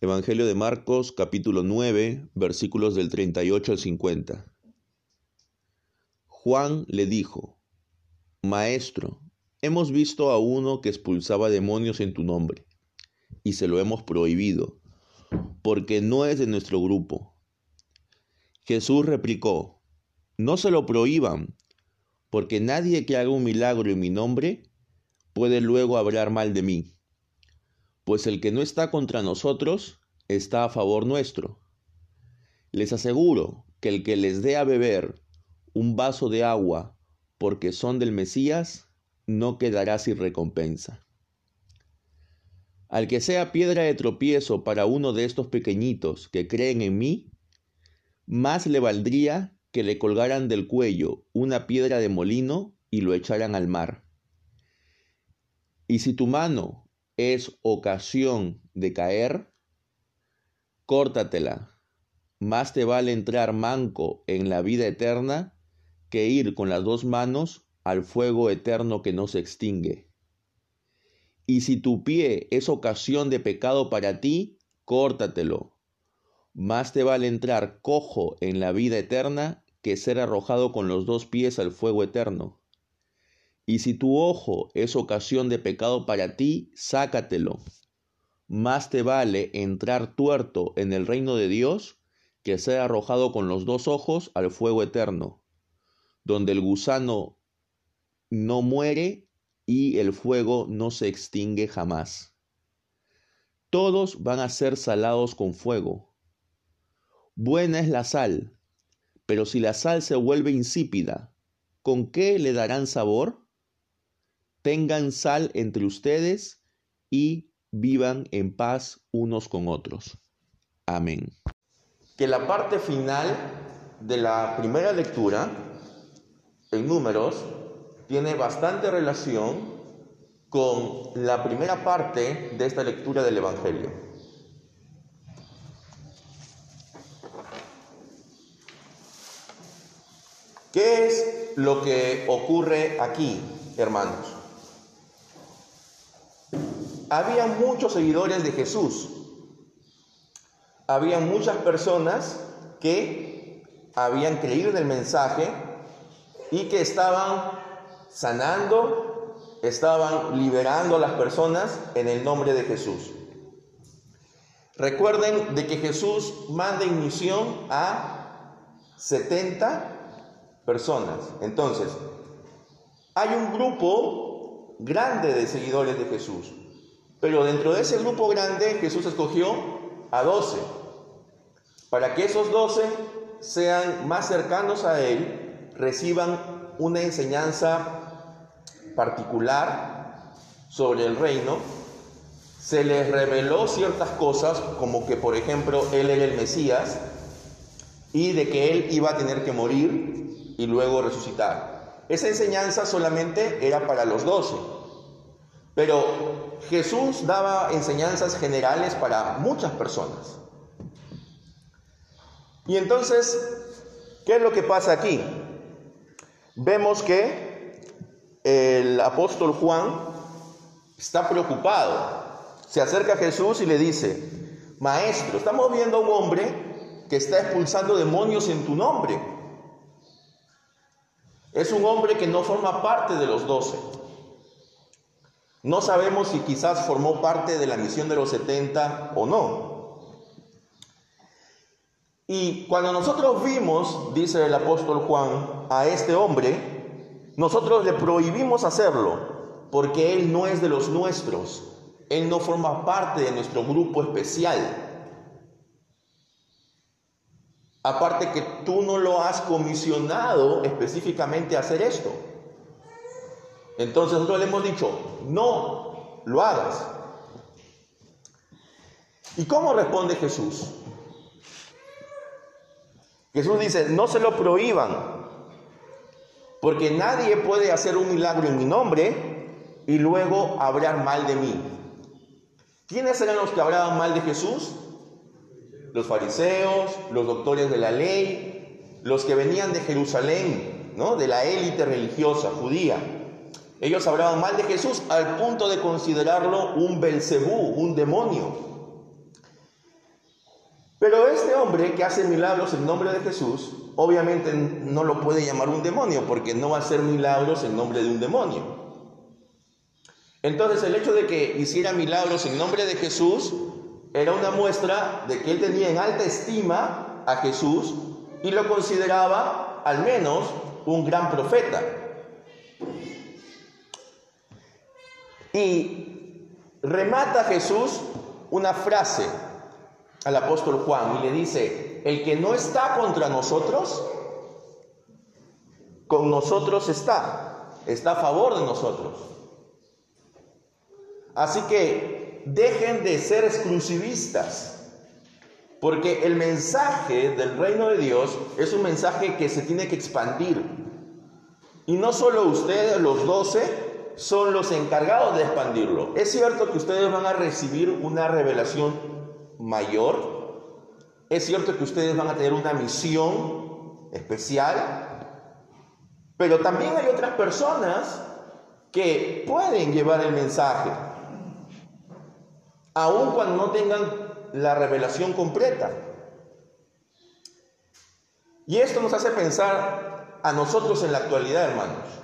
Evangelio de Marcos capítulo 9 versículos del 38 al 50. Juan le dijo, Maestro, hemos visto a uno que expulsaba demonios en tu nombre, y se lo hemos prohibido, porque no es de nuestro grupo. Jesús replicó, No se lo prohíban, porque nadie que haga un milagro en mi nombre puede luego hablar mal de mí pues el que no está contra nosotros está a favor nuestro. Les aseguro que el que les dé a beber un vaso de agua porque son del Mesías, no quedará sin recompensa. Al que sea piedra de tropiezo para uno de estos pequeñitos que creen en mí, más le valdría que le colgaran del cuello una piedra de molino y lo echaran al mar. Y si tu mano es ocasión de caer, córtatela. Más te vale entrar manco en la vida eterna que ir con las dos manos al fuego eterno que no se extingue. Y si tu pie es ocasión de pecado para ti, córtatelo. Más te vale entrar cojo en la vida eterna que ser arrojado con los dos pies al fuego eterno. Y si tu ojo es ocasión de pecado para ti, sácatelo. Más te vale entrar tuerto en el reino de Dios que ser arrojado con los dos ojos al fuego eterno, donde el gusano no muere y el fuego no se extingue jamás. Todos van a ser salados con fuego. Buena es la sal, pero si la sal se vuelve insípida, ¿con qué le darán sabor? Tengan sal entre ustedes y vivan en paz unos con otros. Amén. Que la parte final de la primera lectura, en números, tiene bastante relación con la primera parte de esta lectura del Evangelio. ¿Qué es lo que ocurre aquí, hermanos? Había muchos seguidores de Jesús. Había muchas personas que habían creído en el mensaje y que estaban sanando, estaban liberando a las personas en el nombre de Jesús. Recuerden de que Jesús manda en misión a 70 personas. Entonces, hay un grupo grande de seguidores de Jesús. Pero dentro de ese grupo grande Jesús escogió a doce, para que esos doce sean más cercanos a Él, reciban una enseñanza particular sobre el reino. Se les reveló ciertas cosas, como que por ejemplo Él era el Mesías y de que Él iba a tener que morir y luego resucitar. Esa enseñanza solamente era para los doce. Pero Jesús daba enseñanzas generales para muchas personas. Y entonces, ¿qué es lo que pasa aquí? Vemos que el apóstol Juan está preocupado. Se acerca a Jesús y le dice, Maestro, estamos viendo a un hombre que está expulsando demonios en tu nombre. Es un hombre que no forma parte de los doce. No sabemos si quizás formó parte de la misión de los 70 o no. Y cuando nosotros vimos, dice el apóstol Juan, a este hombre, nosotros le prohibimos hacerlo, porque él no es de los nuestros, él no forma parte de nuestro grupo especial. Aparte que tú no lo has comisionado específicamente a hacer esto. Entonces nosotros le hemos dicho, no lo hagas. ¿Y cómo responde Jesús? Jesús dice, no se lo prohíban, porque nadie puede hacer un milagro en mi nombre y luego hablar mal de mí. ¿Quiénes eran los que hablaban mal de Jesús? Los fariseos, los doctores de la ley, los que venían de Jerusalén, ¿no? De la élite religiosa judía. Ellos hablaban mal de Jesús al punto de considerarlo un Belcebú, un demonio. Pero este hombre que hace milagros en nombre de Jesús, obviamente no lo puede llamar un demonio, porque no va a hacer milagros en nombre de un demonio. Entonces el hecho de que hiciera milagros en nombre de Jesús era una muestra de que él tenía en alta estima a Jesús y lo consideraba al menos un gran profeta. Y remata Jesús una frase al apóstol Juan y le dice, el que no está contra nosotros, con nosotros está, está a favor de nosotros. Así que dejen de ser exclusivistas, porque el mensaje del reino de Dios es un mensaje que se tiene que expandir. Y no solo ustedes, los doce, son los encargados de expandirlo. Es cierto que ustedes van a recibir una revelación mayor. Es cierto que ustedes van a tener una misión especial. Pero también hay otras personas que pueden llevar el mensaje. Aun cuando no tengan la revelación completa. Y esto nos hace pensar a nosotros en la actualidad, hermanos.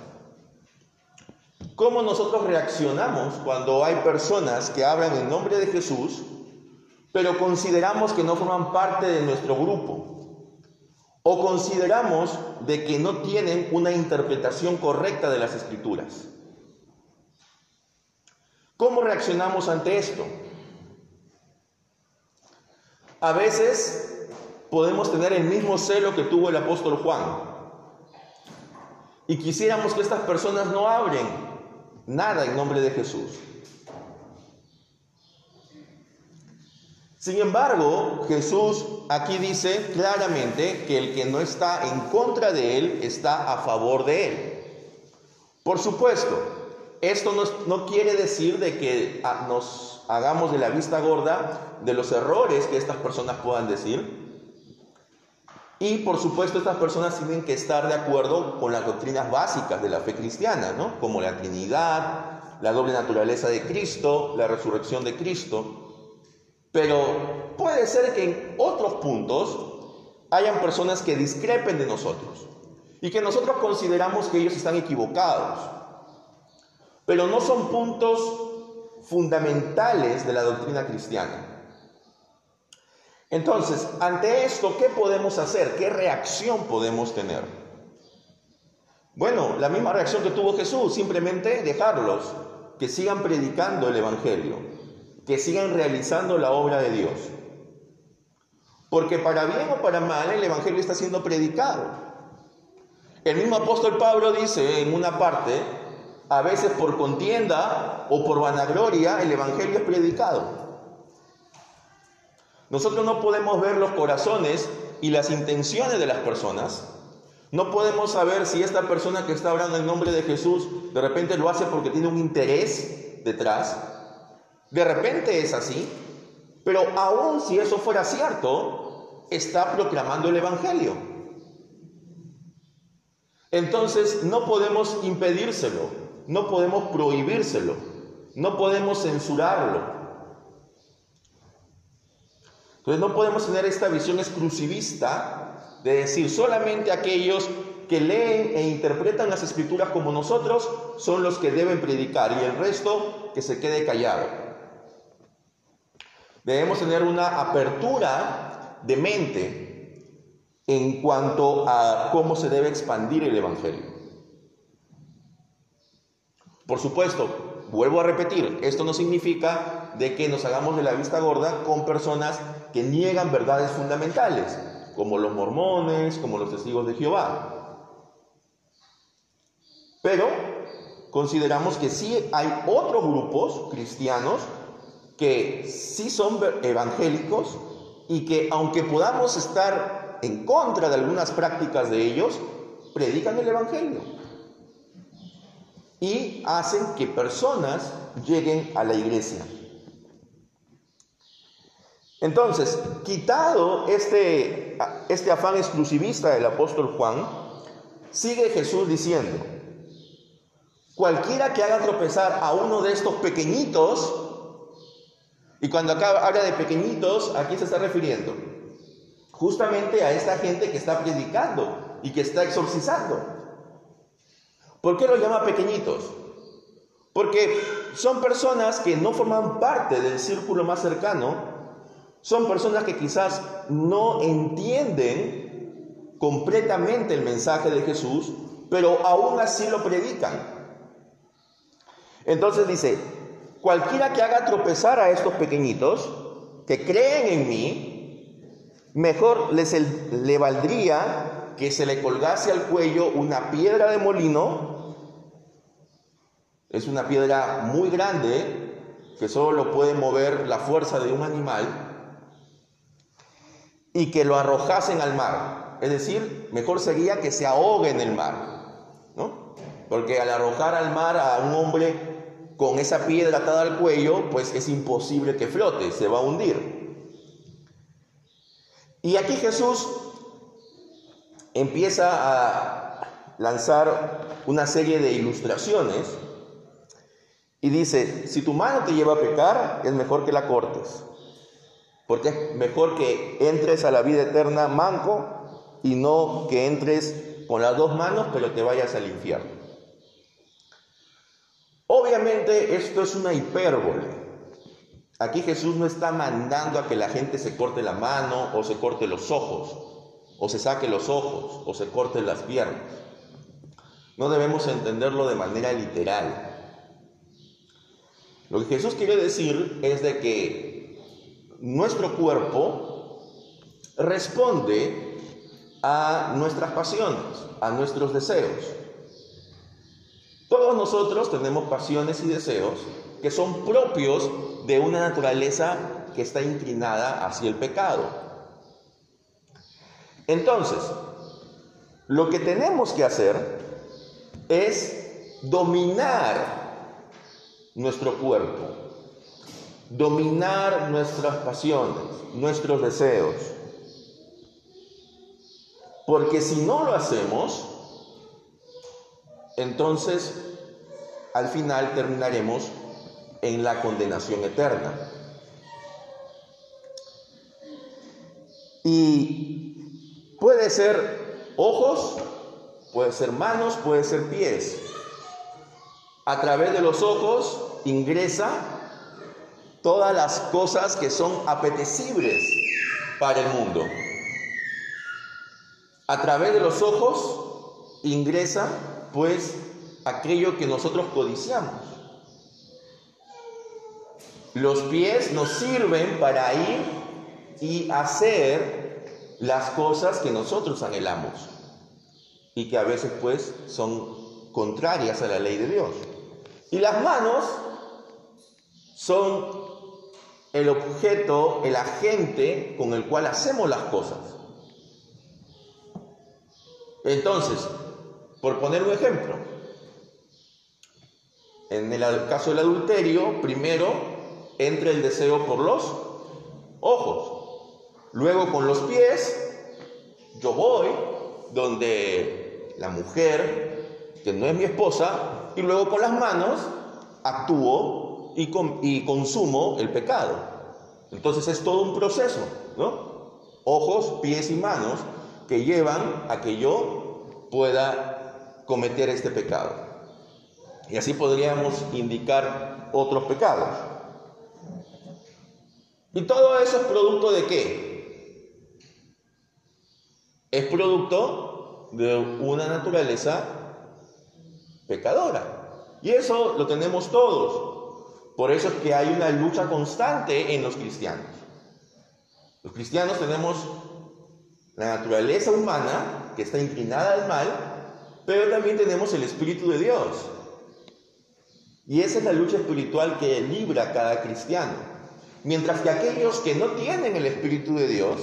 ¿Cómo nosotros reaccionamos cuando hay personas que hablan en nombre de Jesús, pero consideramos que no forman parte de nuestro grupo? ¿O consideramos de que no tienen una interpretación correcta de las escrituras? ¿Cómo reaccionamos ante esto? A veces podemos tener el mismo celo que tuvo el apóstol Juan. Y quisiéramos que estas personas no hablen nada en nombre de Jesús. Sin embargo, Jesús aquí dice claramente que el que no está en contra de él está a favor de él. Por supuesto, esto no, no quiere decir de que ah, nos hagamos de la vista gorda de los errores que estas personas puedan decir. Y por supuesto estas personas tienen que estar de acuerdo con las doctrinas básicas de la fe cristiana, ¿no? Como la Trinidad, la doble naturaleza de Cristo, la resurrección de Cristo. Pero puede ser que en otros puntos hayan personas que discrepen de nosotros y que nosotros consideramos que ellos están equivocados. Pero no son puntos fundamentales de la doctrina cristiana. Entonces, ante esto, ¿qué podemos hacer? ¿Qué reacción podemos tener? Bueno, la misma reacción que tuvo Jesús, simplemente dejarlos, que sigan predicando el Evangelio, que sigan realizando la obra de Dios. Porque para bien o para mal el Evangelio está siendo predicado. El mismo apóstol Pablo dice en una parte, a veces por contienda o por vanagloria, el Evangelio es predicado. Nosotros no podemos ver los corazones y las intenciones de las personas. No podemos saber si esta persona que está hablando en nombre de Jesús de repente lo hace porque tiene un interés detrás. De repente es así. Pero aún si eso fuera cierto, está proclamando el Evangelio. Entonces no podemos impedírselo, no podemos prohibírselo, no podemos censurarlo. Entonces no podemos tener esta visión exclusivista de decir solamente aquellos que leen e interpretan las escrituras como nosotros son los que deben predicar y el resto que se quede callado. Debemos tener una apertura de mente en cuanto a cómo se debe expandir el Evangelio. Por supuesto, vuelvo a repetir, esto no significa de que nos hagamos de la vista gorda con personas que niegan verdades fundamentales, como los mormones, como los testigos de Jehová. Pero consideramos que sí hay otros grupos cristianos que sí son evangélicos y que aunque podamos estar en contra de algunas prácticas de ellos, predican el Evangelio y hacen que personas lleguen a la iglesia. Entonces, quitado este, este afán exclusivista del apóstol Juan, sigue Jesús diciendo, cualquiera que haga tropezar a uno de estos pequeñitos, y cuando acá habla de pequeñitos, ¿a quién se está refiriendo? justamente a esta gente que está predicando y que está exorcizando. ¿Por qué los llama pequeñitos? Porque son personas que no forman parte del círculo más cercano, son personas que quizás no entienden completamente el mensaje de Jesús, pero aún así lo predican. Entonces dice, cualquiera que haga tropezar a estos pequeñitos, que creen en mí, mejor les le valdría que se le colgase al cuello una piedra de molino es una piedra muy grande que solo lo puede mover la fuerza de un animal y que lo arrojasen al mar. Es decir, mejor sería que se ahogue en el mar, ¿no? Porque al arrojar al mar a un hombre con esa piedra atada al cuello, pues es imposible que flote, se va a hundir. Y aquí Jesús empieza a lanzar una serie de ilustraciones y dice, si tu mano te lleva a pecar, es mejor que la cortes. Porque es mejor que entres a la vida eterna manco y no que entres con las dos manos, pero te vayas al infierno. Obviamente esto es una hipérbole. Aquí Jesús no está mandando a que la gente se corte la mano o se corte los ojos, o se saque los ojos, o se corte las piernas. No debemos entenderlo de manera literal. Lo que Jesús quiere decir es de que nuestro cuerpo responde a nuestras pasiones, a nuestros deseos. Todos nosotros tenemos pasiones y deseos que son propios de una naturaleza que está inclinada hacia el pecado. Entonces, lo que tenemos que hacer es dominar nuestro cuerpo, dominar nuestras pasiones, nuestros deseos. Porque si no lo hacemos, entonces al final terminaremos en la condenación eterna. Y puede ser ojos, puede ser manos, puede ser pies. A través de los ojos ingresa todas las cosas que son apetecibles para el mundo. A través de los ojos ingresa pues aquello que nosotros codiciamos. Los pies nos sirven para ir y hacer las cosas que nosotros anhelamos y que a veces pues son contrarias a la ley de Dios. Y las manos son el objeto, el agente con el cual hacemos las cosas. Entonces, por poner un ejemplo, en el caso del adulterio, primero entra el deseo por los ojos, luego con los pies, yo voy donde la mujer, que no es mi esposa, y luego con las manos actúo y, y consumo el pecado. Entonces es todo un proceso, ¿no? Ojos, pies y manos que llevan a que yo pueda cometer este pecado. Y así podríamos indicar otros pecados. ¿Y todo eso es producto de qué? Es producto de una naturaleza pecadora. Y eso lo tenemos todos. Por eso es que hay una lucha constante en los cristianos. Los cristianos tenemos la naturaleza humana que está inclinada al mal, pero también tenemos el Espíritu de Dios. Y esa es la lucha espiritual que libra cada cristiano. Mientras que aquellos que no tienen el Espíritu de Dios,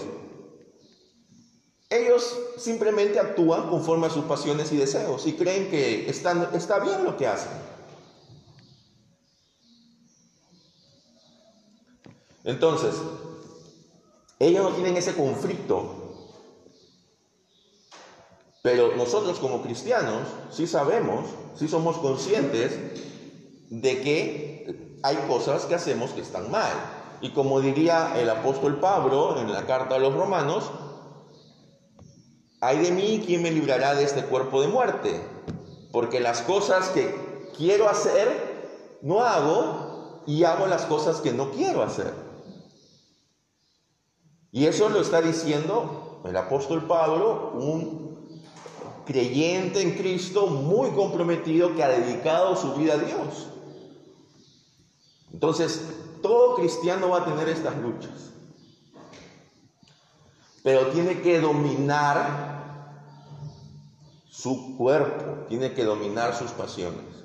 ellos simplemente actúan conforme a sus pasiones y deseos y creen que está bien lo que hacen. Entonces, ellos no tienen ese conflicto. Pero nosotros como cristianos sí sabemos, sí somos conscientes de que hay cosas que hacemos que están mal. Y como diría el apóstol Pablo en la carta a los romanos, Ay de mí, ¿quién me librará de este cuerpo de muerte? Porque las cosas que quiero hacer, no hago y hago las cosas que no quiero hacer. Y eso lo está diciendo el apóstol Pablo, un creyente en Cristo muy comprometido que ha dedicado su vida a Dios. Entonces, todo cristiano va a tener estas luchas. Pero tiene que dominar su cuerpo, tiene que dominar sus pasiones.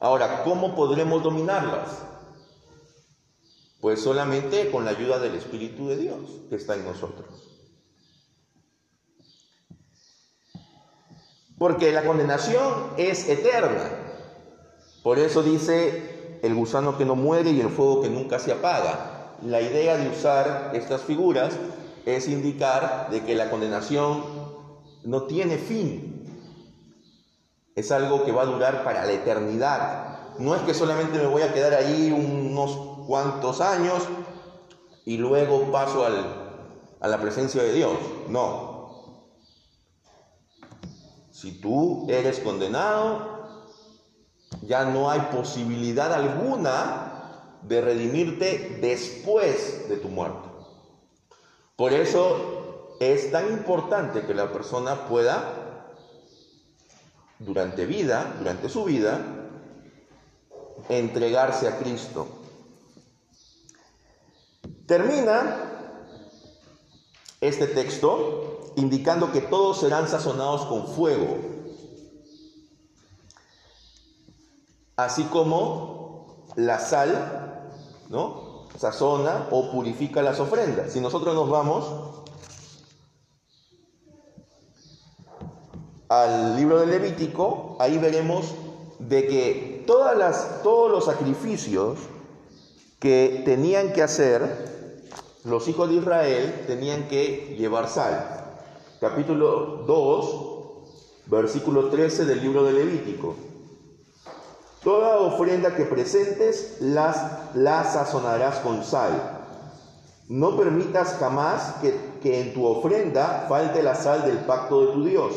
Ahora, ¿cómo podremos dominarlas? Pues solamente con la ayuda del Espíritu de Dios que está en nosotros. Porque la condenación es eterna. Por eso dice el gusano que no muere y el fuego que nunca se apaga. La idea de usar estas figuras es indicar de que la condenación no tiene fin. Es algo que va a durar para la eternidad. No es que solamente me voy a quedar ahí unos cuantos años y luego paso a la presencia de Dios. No. Si tú eres condenado, ya no hay posibilidad alguna de redimirte después de tu muerte. Por eso es tan importante que la persona pueda, durante vida, durante su vida, entregarse a Cristo. Termina este texto indicando que todos serán sazonados con fuego, así como la sal, ¿no? Sazona o purifica las ofrendas. Si nosotros nos vamos al libro de Levítico, ahí veremos de que todas las, todos los sacrificios que tenían que hacer los hijos de Israel tenían que llevar sal. Capítulo 2, versículo 13 del libro de Levítico. Toda ofrenda que presentes las, la sazonarás con sal. No permitas jamás que, que en tu ofrenda falte la sal del pacto de tu Dios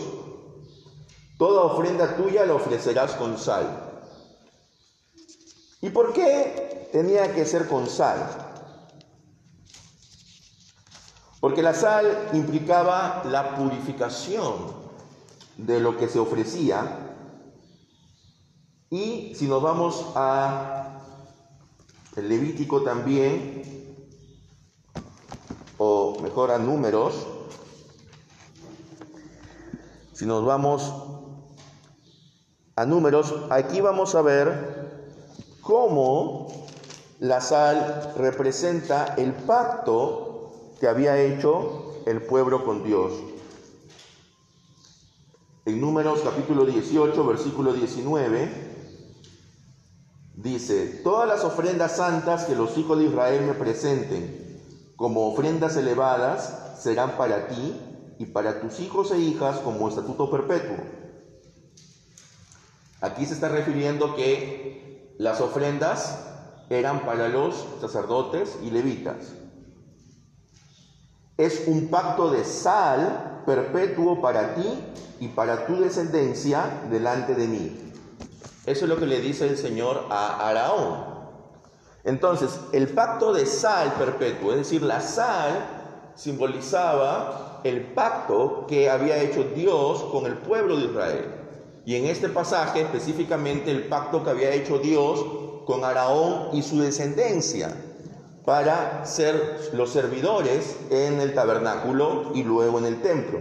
Toda ofrenda tuya la ofrecerás con sal. ¿Y por qué tenía que ser con sal? Porque la sal implicaba la purificación de lo que se ofrecía. Y si nos vamos a el Levítico también, o mejor a números, si nos vamos a números, aquí vamos a ver cómo la sal representa el pacto que había hecho el pueblo con Dios. En números capítulo 18, versículo 19, dice, todas las ofrendas santas que los hijos de Israel me presenten como ofrendas elevadas serán para ti y para tus hijos e hijas como estatuto perpetuo Aquí se está refiriendo que las ofrendas eran para los sacerdotes y levitas. Es un pacto de sal perpetuo para ti y para tu descendencia delante de mí. Eso es lo que le dice el Señor a Araón. Entonces, el pacto de sal perpetuo, es decir, la sal simbolizaba el pacto que había hecho Dios con el pueblo de Israel. Y en este pasaje específicamente el pacto que había hecho Dios con Araón y su descendencia para ser los servidores en el tabernáculo y luego en el templo.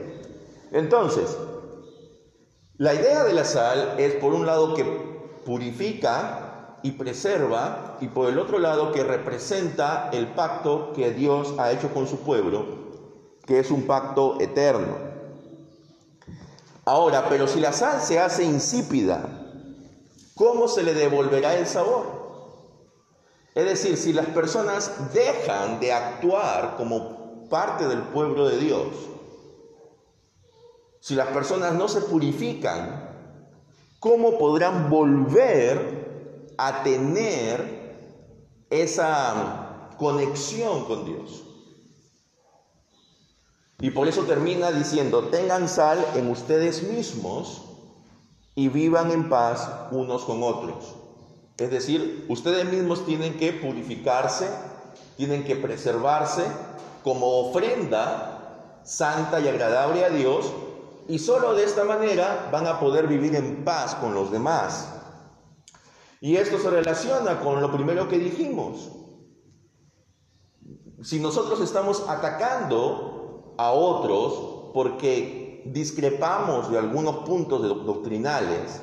Entonces, la idea de la sal es por un lado que purifica y preserva y por el otro lado que representa el pacto que Dios ha hecho con su pueblo, que es un pacto eterno. Ahora, pero si la sal se hace insípida, ¿cómo se le devolverá el sabor? Es decir, si las personas dejan de actuar como parte del pueblo de Dios, si las personas no se purifican, ¿cómo podrán volver a tener esa conexión con Dios? Y por eso termina diciendo, tengan sal en ustedes mismos y vivan en paz unos con otros. Es decir, ustedes mismos tienen que purificarse, tienen que preservarse como ofrenda santa y agradable a Dios y solo de esta manera van a poder vivir en paz con los demás. Y esto se relaciona con lo primero que dijimos. Si nosotros estamos atacando a otros porque discrepamos de algunos puntos doctrinales,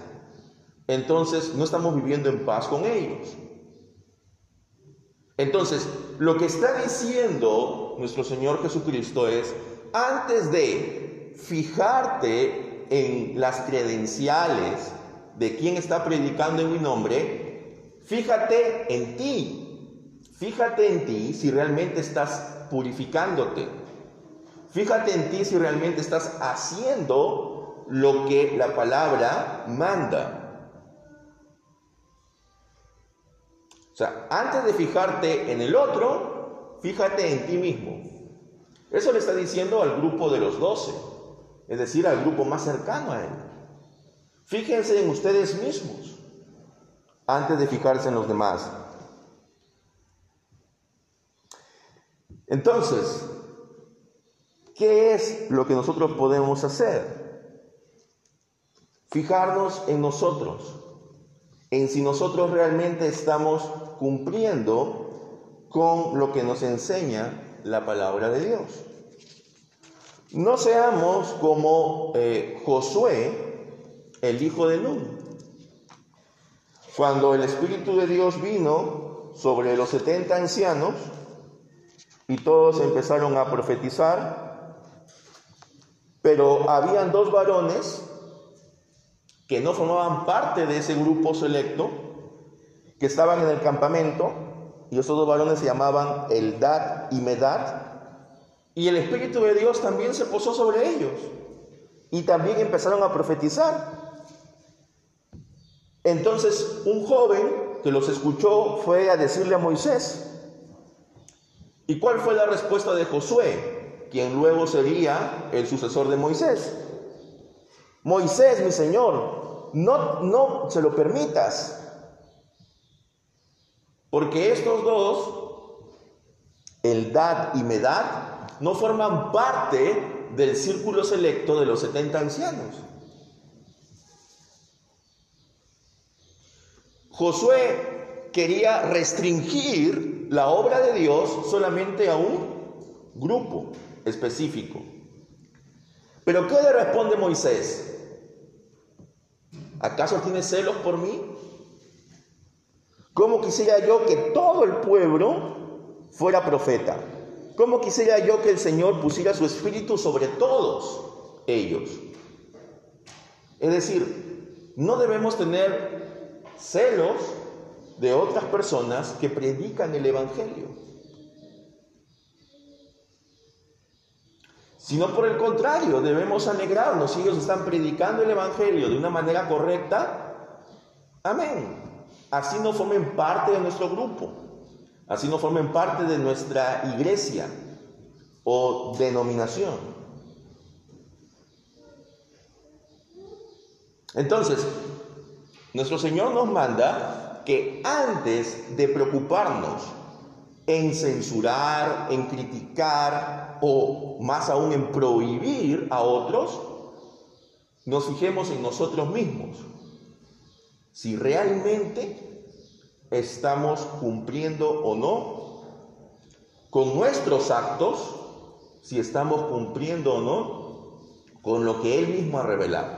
entonces no estamos viviendo en paz con ellos. Entonces, lo que está diciendo nuestro Señor Jesucristo es, antes de fijarte en las credenciales de quien está predicando en mi nombre, fíjate en ti. Fíjate en ti si realmente estás purificándote. Fíjate en ti si realmente estás haciendo lo que la palabra manda. O sea, antes de fijarte en el otro, fíjate en ti mismo. Eso le está diciendo al grupo de los doce, es decir, al grupo más cercano a él. Fíjense en ustedes mismos antes de fijarse en los demás. Entonces, ¿qué es lo que nosotros podemos hacer? Fijarnos en nosotros, en si nosotros realmente estamos cumpliendo con lo que nos enseña la palabra de Dios. No seamos como eh, Josué, el hijo de Nun. Cuando el Espíritu de Dios vino sobre los 70 ancianos y todos empezaron a profetizar, pero habían dos varones que no formaban parte de ese grupo selecto, que estaban en el campamento, y esos dos varones se llamaban Eldad y Medad, y el Espíritu de Dios también se posó sobre ellos, y también empezaron a profetizar. Entonces un joven que los escuchó fue a decirle a Moisés. ¿Y cuál fue la respuesta de Josué, quien luego sería el sucesor de Moisés? Moisés, mi Señor, no, no se lo permitas, porque estos dos, Eldad y Medad, no forman parte del círculo selecto de los 70 ancianos. Josué quería restringir la obra de Dios solamente a un grupo específico. Pero ¿qué le responde Moisés? ¿Acaso tiene celos por mí? ¿Cómo quisiera yo que todo el pueblo fuera profeta? ¿Cómo quisiera yo que el Señor pusiera su espíritu sobre todos ellos? Es decir, no debemos tener celos de otras personas que predican el Evangelio. Sino por el contrario, debemos alegrarnos si ellos están predicando el Evangelio de una manera correcta. Amén. Así no formen parte de nuestro grupo, así no formen parte de nuestra iglesia o denominación. Entonces, nuestro Señor nos manda que antes de preocuparnos en censurar, en criticar o más aún en prohibir a otros, nos fijemos en nosotros mismos. Si realmente estamos cumpliendo o no con nuestros actos, si estamos cumpliendo o no con lo que Él mismo ha revelado.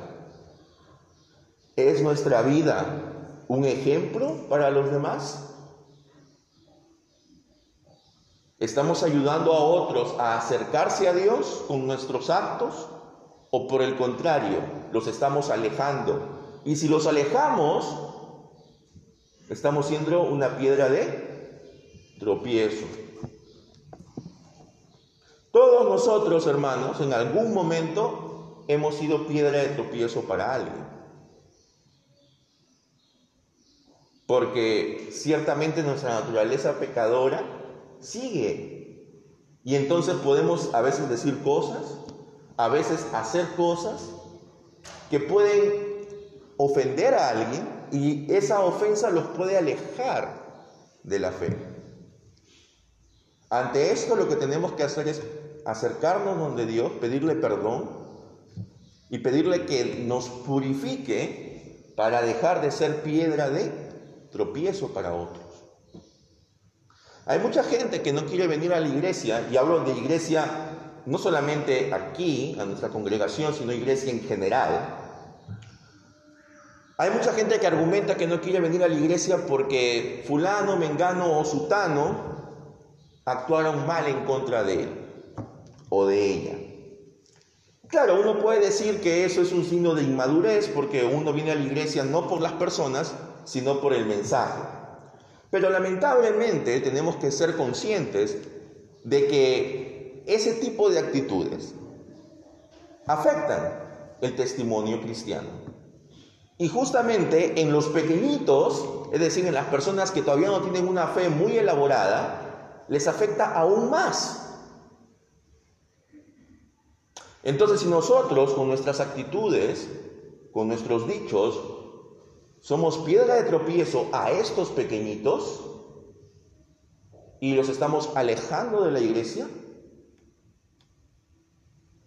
¿Es nuestra vida un ejemplo para los demás? ¿Estamos ayudando a otros a acercarse a Dios con nuestros actos? ¿O por el contrario, los estamos alejando? Y si los alejamos, estamos siendo una piedra de tropiezo. Todos nosotros, hermanos, en algún momento hemos sido piedra de tropiezo para alguien. porque ciertamente nuestra naturaleza pecadora sigue Y entonces podemos a veces decir cosas, a veces hacer cosas que pueden ofender a alguien y esa ofensa los puede alejar de la fe. Ante esto lo que tenemos que hacer es acercarnos donde Dios, pedirle perdón y pedirle que nos purifique para dejar de ser piedra de tropiezo para otros. Hay mucha gente que no quiere venir a la iglesia, y hablo de iglesia no solamente aquí, a nuestra congregación, sino iglesia en general. Hay mucha gente que argumenta que no quiere venir a la iglesia porque fulano, mengano o sutano actuaron mal en contra de él o de ella. Claro, uno puede decir que eso es un signo de inmadurez porque uno viene a la iglesia no por las personas, sino por el mensaje. Pero lamentablemente tenemos que ser conscientes de que ese tipo de actitudes afectan el testimonio cristiano. Y justamente en los pequeñitos, es decir, en las personas que todavía no tienen una fe muy elaborada, les afecta aún más entonces, si nosotros con nuestras actitudes, con nuestros dichos, somos piedra de tropiezo a estos pequeñitos y los estamos alejando de la iglesia,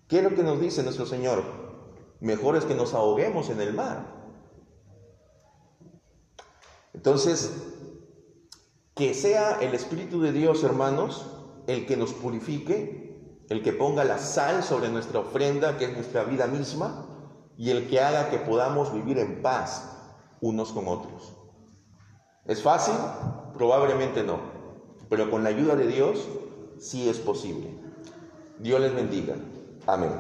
¿qué es lo que nos dice nuestro Señor? Mejor es que nos ahoguemos en el mar. Entonces, que sea el Espíritu de Dios, hermanos, el que nos purifique el que ponga la sal sobre nuestra ofrenda, que es nuestra vida misma, y el que haga que podamos vivir en paz unos con otros. ¿Es fácil? Probablemente no, pero con la ayuda de Dios sí es posible. Dios les bendiga. Amén.